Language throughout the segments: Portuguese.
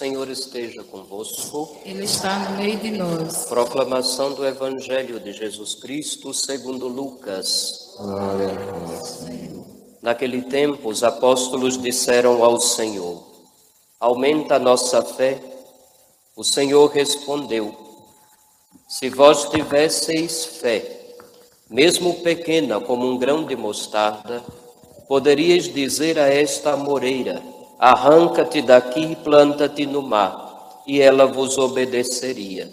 Senhor esteja convosco. Ele está no meio de nós. Proclamação do Evangelho de Jesus Cristo segundo Lucas. Glória a vós, Senhor. Naquele tempo, os apóstolos disseram ao Senhor: Aumenta a nossa fé. O Senhor respondeu: Se vós tivesseis fé, mesmo pequena como um grão de mostarda, poderíeis dizer a esta moreira: Arranca-te daqui e planta-te no mar, e ela vos obedeceria.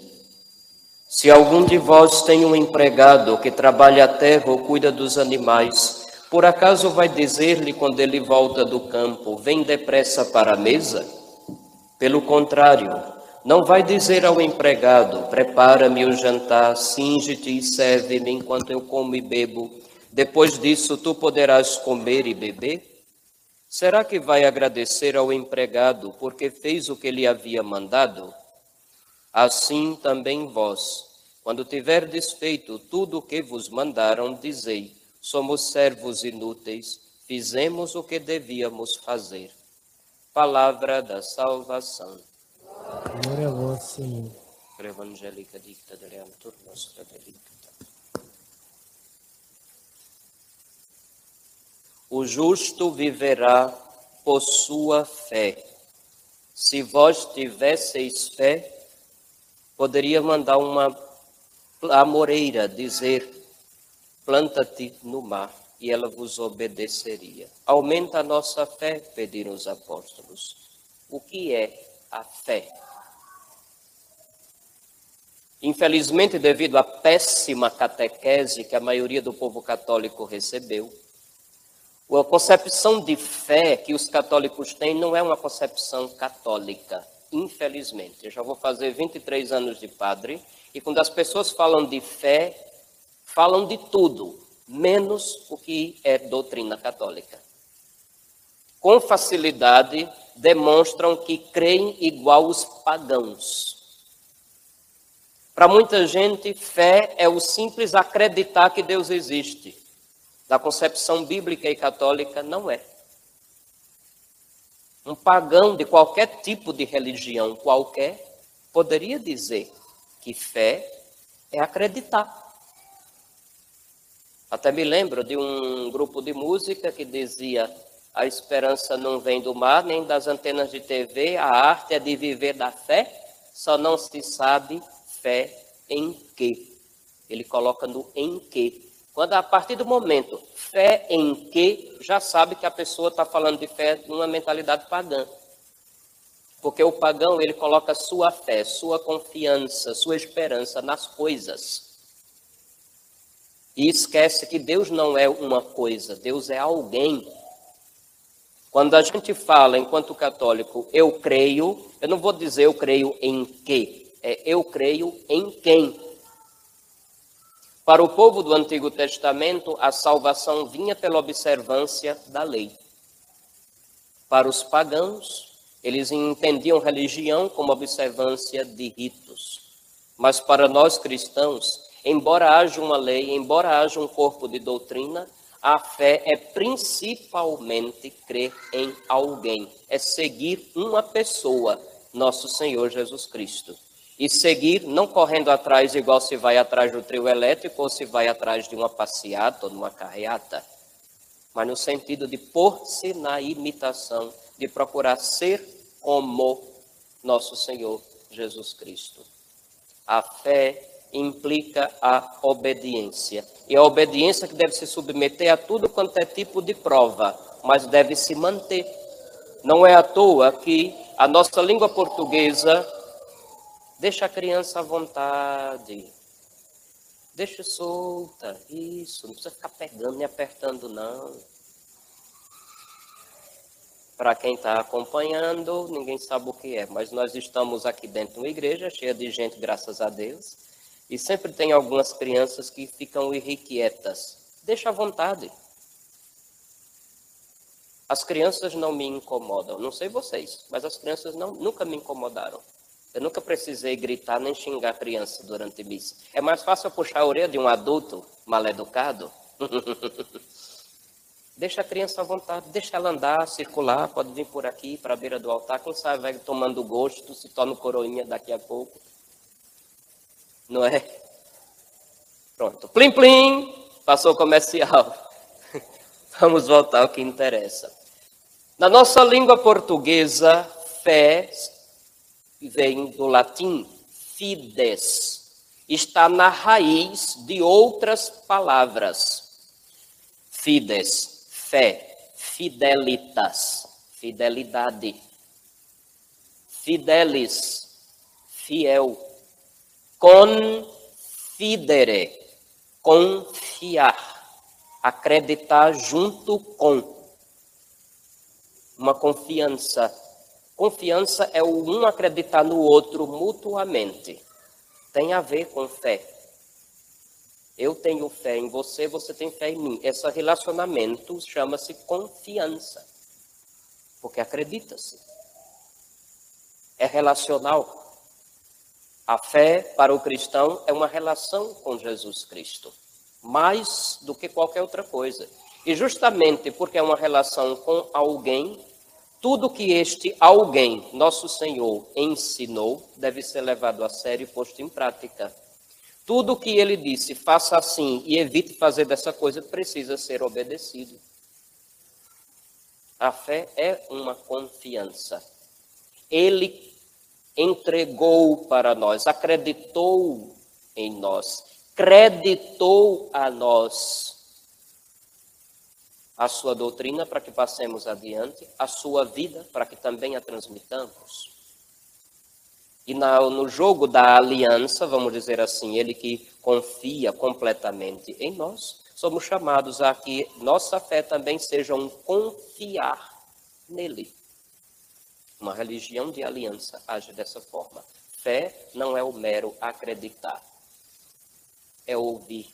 Se algum de vós tem um empregado que trabalha a terra ou cuida dos animais, por acaso vai dizer-lhe quando ele volta do campo: Vem depressa para a mesa? Pelo contrário, não vai dizer ao empregado: Prepara-me o jantar, singe-te e serve-me enquanto eu como e bebo. Depois disso, tu poderás comer e beber? Será que vai agradecer ao empregado porque fez o que lhe havia mandado? Assim também vós, quando tiverdes feito tudo o que vos mandaram, dizei: somos servos inúteis, fizemos o que devíamos fazer. Palavra da salvação. Glória a vós, Senhor. Evangelica dicta deleantur nostra delicta. O justo viverá por sua fé. Se vós tivesseis fé, poderia mandar uma amoreira dizer: planta-te no mar, e ela vos obedeceria. Aumenta a nossa fé, pediram os apóstolos. O que é a fé? Infelizmente, devido à péssima catequese que a maioria do povo católico recebeu, a concepção de fé que os católicos têm não é uma concepção católica, infelizmente. Eu já vou fazer 23 anos de padre e quando as pessoas falam de fé, falam de tudo, menos o que é doutrina católica. Com facilidade demonstram que creem igual os pagãos. Para muita gente, fé é o simples acreditar que Deus existe da concepção bíblica e católica, não é. Um pagão de qualquer tipo de religião, qualquer, poderia dizer que fé é acreditar. Até me lembro de um grupo de música que dizia: a esperança não vem do mar, nem das antenas de TV, a arte é de viver da fé, só não se sabe fé em quê. Ele coloca no em quê. Quando a partir do momento fé em que, já sabe que a pessoa está falando de fé numa mentalidade pagã. Porque o pagão, ele coloca sua fé, sua confiança, sua esperança nas coisas. E esquece que Deus não é uma coisa, Deus é alguém. Quando a gente fala, enquanto católico, eu creio, eu não vou dizer eu creio em que, é eu creio em quem. Para o povo do Antigo Testamento, a salvação vinha pela observância da lei. Para os pagãos, eles entendiam religião como observância de ritos. Mas para nós cristãos, embora haja uma lei, embora haja um corpo de doutrina, a fé é principalmente crer em alguém, é seguir uma pessoa, nosso Senhor Jesus Cristo e seguir, não correndo atrás igual se vai atrás do trio elétrico ou se vai atrás de uma passeata ou de uma carreata, mas no sentido de pôr-se na imitação, de procurar ser como nosso Senhor Jesus Cristo. A fé implica a obediência. E a obediência que deve se submeter a tudo quanto é tipo de prova, mas deve se manter. Não é à toa que a nossa língua portuguesa Deixa a criança à vontade. Deixa solta. Isso. Não precisa ficar pegando e apertando, não. Para quem está acompanhando, ninguém sabe o que é, mas nós estamos aqui dentro de uma igreja cheia de gente, graças a Deus, e sempre tem algumas crianças que ficam irrequietas. Deixa à vontade. As crianças não me incomodam, não sei vocês, mas as crianças não, nunca me incomodaram. Eu nunca precisei gritar nem xingar a criança durante missa. É mais fácil eu puxar a orelha de um adulto mal educado. Deixa a criança à vontade, deixa ela andar, circular, pode vir por aqui, para a beira do altar, quem sabe vai tomando gosto, se torna coroinha daqui a pouco. Não é? Pronto. Plim, plim, passou o comercial. Vamos voltar ao que interessa. Na nossa língua portuguesa, fé vem do latim fides. Está na raiz de outras palavras. Fides, fé, fidelitas, fidelidade. Fidelis, fiel. Confidere, confiar, acreditar junto com. Uma confiança. Confiança é o um acreditar no outro mutuamente. Tem a ver com fé. Eu tenho fé em você, você tem fé em mim. Esse relacionamento chama-se confiança. Porque acredita-se. É relacional. A fé para o cristão é uma relação com Jesus Cristo, mais do que qualquer outra coisa. E justamente porque é uma relação com alguém, tudo que este alguém, nosso Senhor, ensinou, deve ser levado a sério e posto em prática. Tudo que ele disse, faça assim e evite fazer dessa coisa, precisa ser obedecido. A fé é uma confiança. Ele entregou para nós, acreditou em nós, creditou a nós a sua doutrina para que passemos adiante, a sua vida para que também a transmitamos. E no jogo da aliança, vamos dizer assim, ele que confia completamente em nós, somos chamados a que nossa fé também seja um confiar nele. Uma religião de aliança age dessa forma. Fé não é o mero acreditar, é ouvir,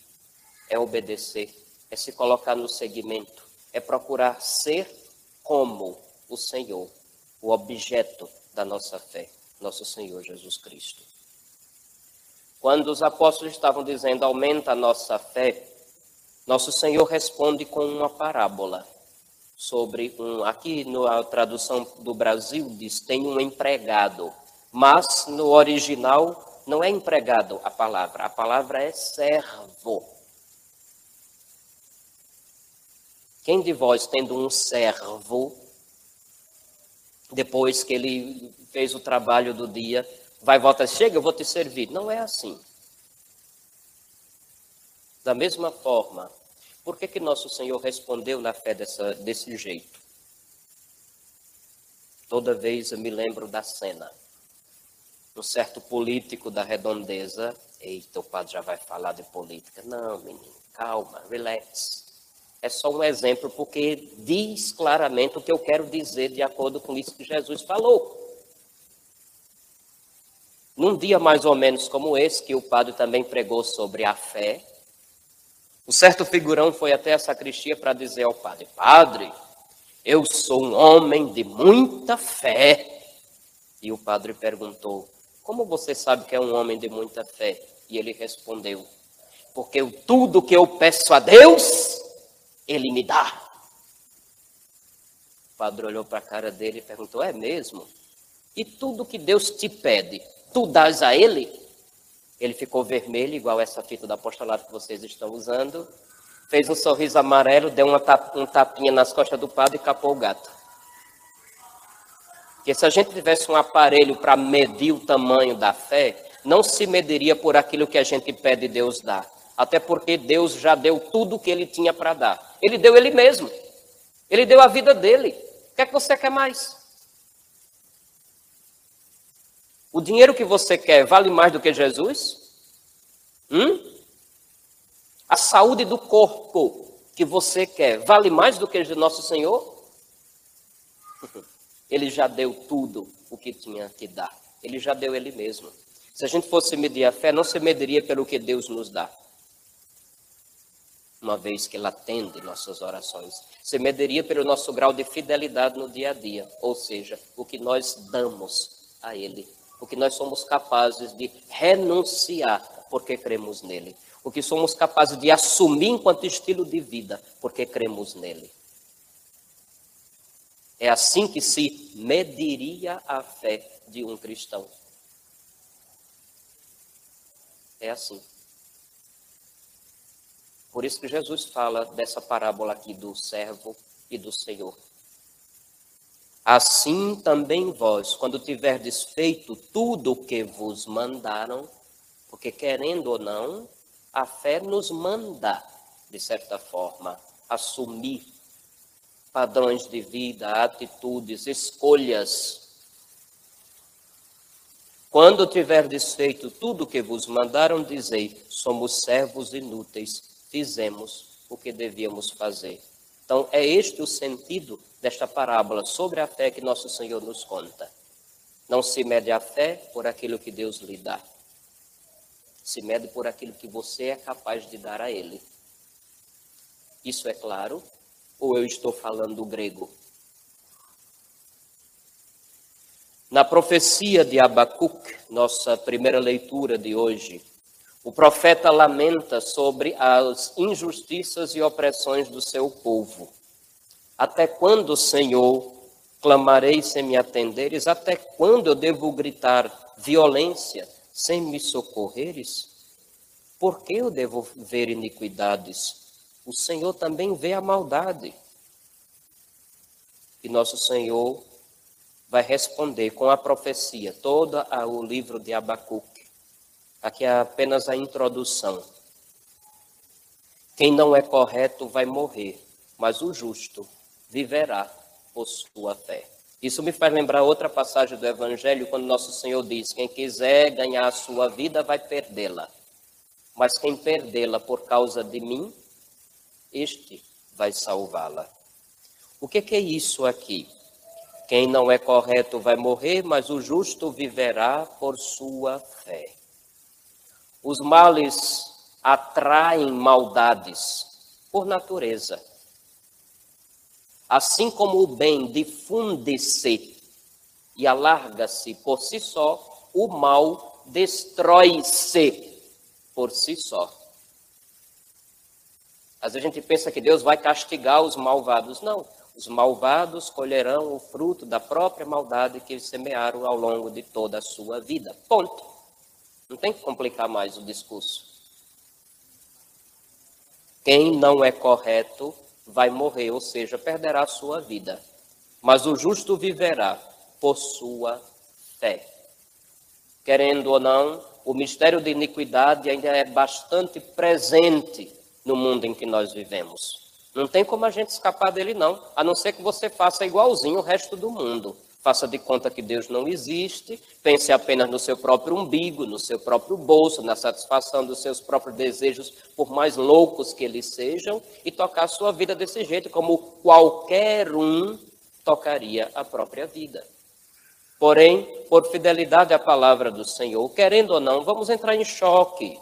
é obedecer, é se colocar no segmento, é procurar ser como o Senhor, o objeto da nossa fé, nosso Senhor Jesus Cristo. Quando os apóstolos estavam dizendo aumenta a nossa fé, nosso Senhor responde com uma parábola sobre um. Aqui na tradução do Brasil diz tem um empregado, mas no original não é empregado a palavra, a palavra é servo. Quem de vós, tendo um servo, depois que ele fez o trabalho do dia, vai voltar, chega, eu vou te servir. Não é assim. Da mesma forma, por que, que nosso Senhor respondeu na fé dessa, desse jeito? Toda vez eu me lembro da cena. Um certo político da redondeza. Eita, o padre já vai falar de política. Não, menino, calma, relax. É só um exemplo, porque diz claramente o que eu quero dizer de acordo com isso que Jesus falou. Num dia mais ou menos como esse, que o padre também pregou sobre a fé, o certo figurão foi até a sacristia para dizer ao padre: Padre, eu sou um homem de muita fé. E o padre perguntou: Como você sabe que é um homem de muita fé? E ele respondeu: Porque tudo que eu peço a Deus, Ele me dá. O padre olhou para a cara dele e perguntou: É mesmo? E tudo que Deus te pede, tu dás a Ele? Ele ficou vermelho, igual essa fita do apostolado que vocês estão usando. Fez um sorriso amarelo, deu uma um tapinha nas costas do padre e capou o gato. Porque se a gente tivesse um aparelho para medir o tamanho da fé, não se mediria por aquilo que a gente pede Deus dar. Até porque Deus já deu tudo o que ele tinha para dar. Ele deu ele mesmo. Ele deu a vida dele. O que é que você quer mais? O dinheiro que você quer vale mais do que Jesus? Hum? A saúde do corpo que você quer vale mais do que nosso Senhor? Ele já deu tudo o que tinha que dar. Ele já deu ele mesmo. Se a gente fosse medir a fé, não se mediria pelo que Deus nos dá. Uma vez que Ele atende nossas orações. Se mediria pelo nosso grau de fidelidade no dia a dia. Ou seja, o que nós damos a Ele o que nós somos capazes de renunciar porque cremos nele, o que somos capazes de assumir enquanto estilo de vida porque cremos nele. É assim que se mediria a fé de um cristão. É assim. Por isso que Jesus fala dessa parábola aqui do servo e do Senhor. Assim também vós, quando tiverdes feito tudo o que vos mandaram, porque querendo ou não, a fé nos manda, de certa forma, assumir padrões de vida, atitudes, escolhas. Quando tiverdes feito tudo o que vos mandaram, dizei: somos servos inúteis, fizemos o que devíamos fazer. Então, é este o sentido desta parábola sobre a fé que nosso Senhor nos conta. Não se mede a fé por aquilo que Deus lhe dá. Se mede por aquilo que você é capaz de dar a Ele. Isso é claro? Ou eu estou falando do grego? Na profecia de Abacuc, nossa primeira leitura de hoje, o profeta lamenta sobre as injustiças e opressões do seu povo. Até quando, Senhor, clamarei sem me atenderes? Até quando eu devo gritar violência sem me socorreres? Por que eu devo ver iniquidades? O Senhor também vê a maldade. E nosso Senhor vai responder com a profecia, todo o livro de Abacuque Aqui é apenas a introdução. Quem não é correto vai morrer, mas o justo viverá por sua fé. Isso me faz lembrar outra passagem do Evangelho, quando nosso Senhor diz: Quem quiser ganhar a sua vida vai perdê-la, mas quem perdê-la por causa de mim, este vai salvá-la. O que, que é isso aqui? Quem não é correto vai morrer, mas o justo viverá por sua fé. Os males atraem maldades por natureza. Assim como o bem difunde-se e alarga-se por si só, o mal destrói-se por si só. Às vezes a gente pensa que Deus vai castigar os malvados. Não. Os malvados colherão o fruto da própria maldade que semearam ao longo de toda a sua vida. Ponto. Não tem que complicar mais o discurso. Quem não é correto vai morrer, ou seja, perderá a sua vida. Mas o justo viverá por sua fé. Querendo ou não, o mistério de iniquidade ainda é bastante presente no mundo em que nós vivemos. Não tem como a gente escapar dele, não, a não ser que você faça igualzinho o resto do mundo faça de conta que Deus não existe, pense apenas no seu próprio umbigo, no seu próprio bolso, na satisfação dos seus próprios desejos, por mais loucos que eles sejam, e tocar a sua vida desse jeito, como qualquer um tocaria a própria vida. Porém, por fidelidade à palavra do Senhor, querendo ou não, vamos entrar em choque.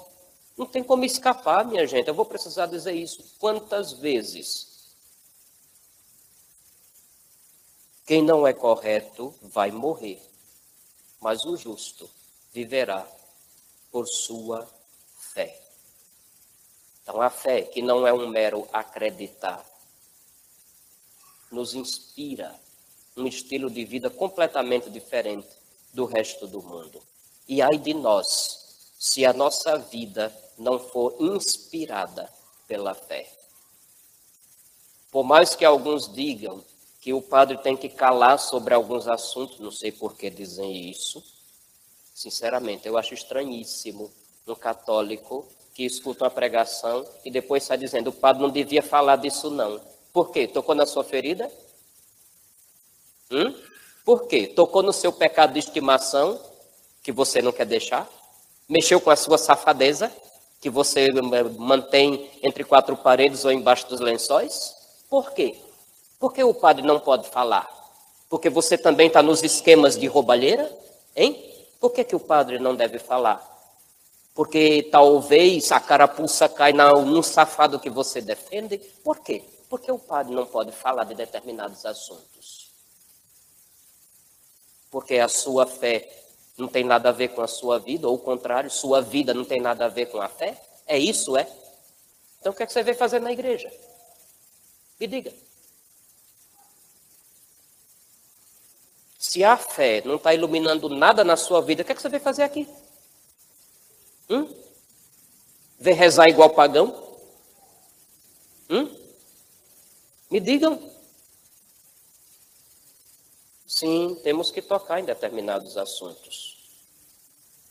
Não tem como escapar, minha gente. Eu vou precisar dizer isso quantas vezes Quem não é correto vai morrer, mas o justo viverá por sua fé. Então, a fé, que não é um mero acreditar, nos inspira um estilo de vida completamente diferente do resto do mundo. E ai de nós, se a nossa vida não for inspirada pela fé. Por mais que alguns digam que o padre tem que calar sobre alguns assuntos, não sei por que dizem isso. Sinceramente, eu acho estranhíssimo um católico que escuta uma pregação e depois está dizendo o padre não devia falar disso não. Por quê? Tocou na sua ferida? Hum? Por quê? Tocou no seu pecado de estimação que você não quer deixar? Mexeu com a sua safadeza que você mantém entre quatro paredes ou embaixo dos lençóis? Por quê? Por que o padre não pode falar? Porque você também está nos esquemas de roubalheira? Hein? Por que, que o padre não deve falar? Porque talvez a carapuça cai num safado que você defende? Por quê? Porque o padre não pode falar de determinados assuntos. Porque a sua fé não tem nada a ver com a sua vida, ou o contrário, sua vida não tem nada a ver com a fé? É isso, é? Então o que, é que você veio fazer na igreja? Me diga. Se a fé não está iluminando nada na sua vida, o que, é que você veio fazer aqui? Hum? Vem rezar igual pagão? Hum? Me digam. Sim, temos que tocar em determinados assuntos.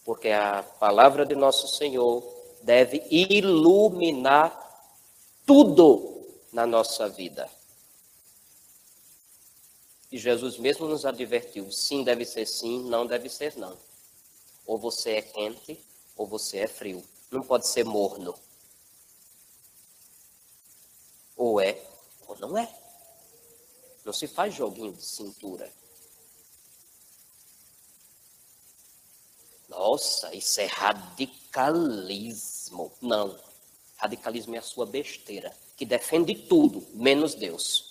Porque a palavra de nosso Senhor deve iluminar tudo na nossa vida. E Jesus mesmo nos advertiu: sim deve ser sim, não deve ser não. Ou você é quente, ou você é frio. Não pode ser morno. Ou é, ou não é. Não se faz joguinho de cintura. Nossa, isso é radicalismo. Não. Radicalismo é a sua besteira, que defende tudo, menos Deus.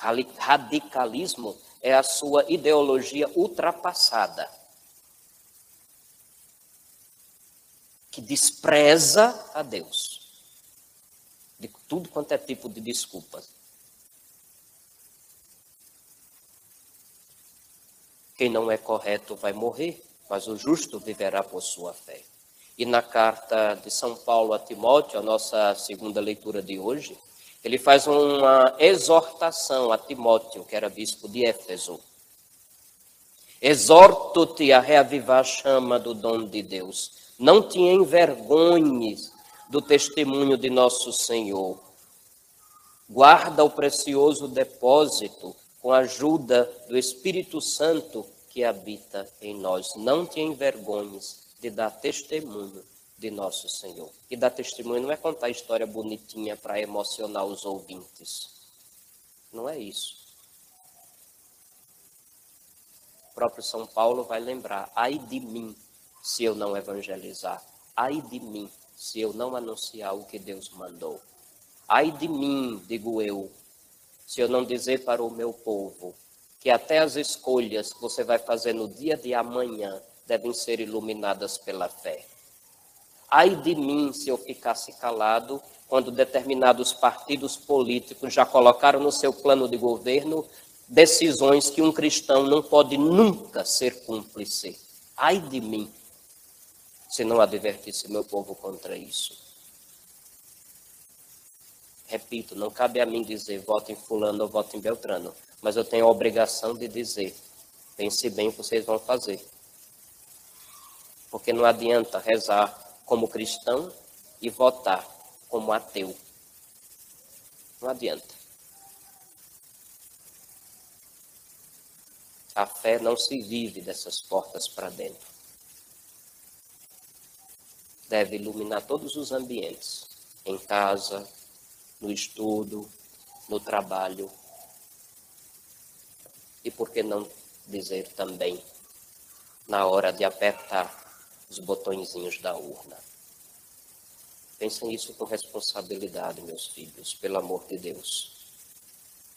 Radicalismo é a sua ideologia ultrapassada, que despreza a Deus. De tudo quanto é tipo de desculpas. Quem não é correto vai morrer, mas o justo viverá por sua fé. E na carta de São Paulo a Timóteo, a nossa segunda leitura de hoje, ele faz uma exortação a Timóteo, que era bispo de Éfeso. Exorto-te a reavivar a chama do dom de Deus. Não te envergonhes do testemunho de nosso Senhor. Guarda o precioso depósito com a ajuda do Espírito Santo que habita em nós. Não te envergonhes de dar testemunho de nosso Senhor. E dar testemunho não é contar história bonitinha para emocionar os ouvintes. Não é isso. O próprio São Paulo vai lembrar: ai de mim se eu não evangelizar, ai de mim se eu não anunciar o que Deus mandou. Ai de mim, digo eu, se eu não dizer para o meu povo que até as escolhas que você vai fazer no dia de amanhã devem ser iluminadas pela fé. Ai de mim se eu ficasse calado quando determinados partidos políticos já colocaram no seu plano de governo decisões que um cristão não pode nunca ser cúmplice. Ai de mim se não advertisse meu povo contra isso. Repito, não cabe a mim dizer voto em fulano ou voto em Beltrano, mas eu tenho a obrigação de dizer, pense bem o que vocês vão fazer. Porque não adianta rezar como cristão e votar como ateu. Não adianta. A fé não se vive dessas portas para dentro. Deve iluminar todos os ambientes, em casa, no estudo, no trabalho. E por que não dizer também na hora de apertar os botõezinhos da urna. Pensem nisso com responsabilidade, meus filhos, pelo amor de Deus.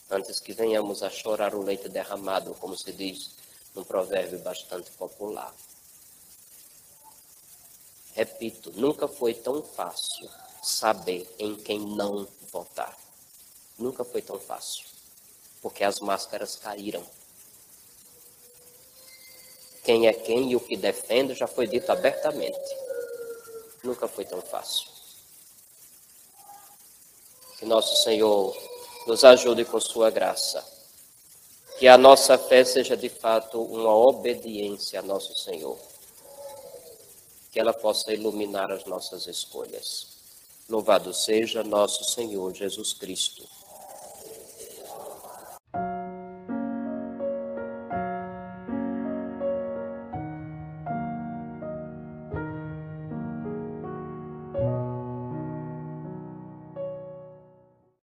Antes que venhamos a chorar o leite derramado, como se diz num provérbio bastante popular. Repito, nunca foi tão fácil saber em quem não votar. Nunca foi tão fácil. Porque as máscaras caíram quem é quem e o que defende já foi dito abertamente. Nunca foi tão fácil. Que nosso Senhor nos ajude com Sua graça. Que a nossa fé seja de fato uma obediência a nosso Senhor. Que ela possa iluminar as nossas escolhas. Louvado seja nosso Senhor Jesus Cristo